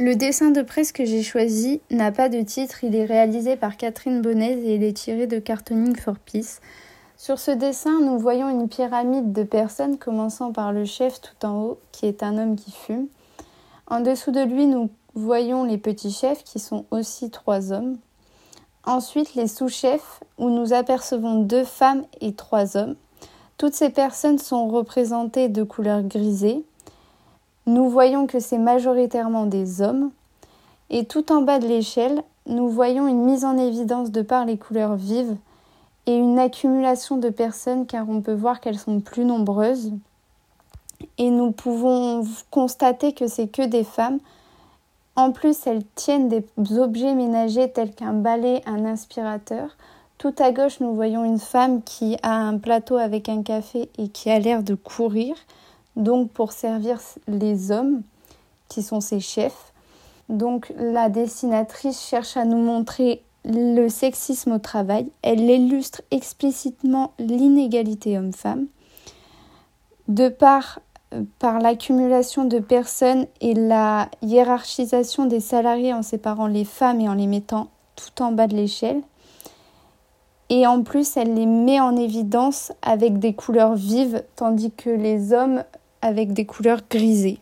Le dessin de presse que j'ai choisi n'a pas de titre, il est réalisé par Catherine Bonnet et il est tiré de Cartooning for Peace. Sur ce dessin, nous voyons une pyramide de personnes commençant par le chef tout en haut, qui est un homme qui fume. En dessous de lui, nous voyons les petits chefs, qui sont aussi trois hommes. Ensuite, les sous-chefs, où nous apercevons deux femmes et trois hommes. Toutes ces personnes sont représentées de couleur grisée. Nous voyons que c'est majoritairement des hommes. Et tout en bas de l'échelle, nous voyons une mise en évidence de par les couleurs vives et une accumulation de personnes car on peut voir qu'elles sont plus nombreuses. Et nous pouvons constater que c'est que des femmes. En plus, elles tiennent des objets ménagers tels qu'un balai, un aspirateur. Tout à gauche, nous voyons une femme qui a un plateau avec un café et qui a l'air de courir, donc pour servir les hommes qui sont ses chefs. Donc la dessinatrice cherche à nous montrer le sexisme au travail. Elle illustre explicitement l'inégalité homme-femme. De par, euh, par l'accumulation de personnes et la hiérarchisation des salariés en séparant les femmes et en les mettant tout en bas de l'échelle. Et en plus, elle les met en évidence avec des couleurs vives, tandis que les hommes avec des couleurs grisées.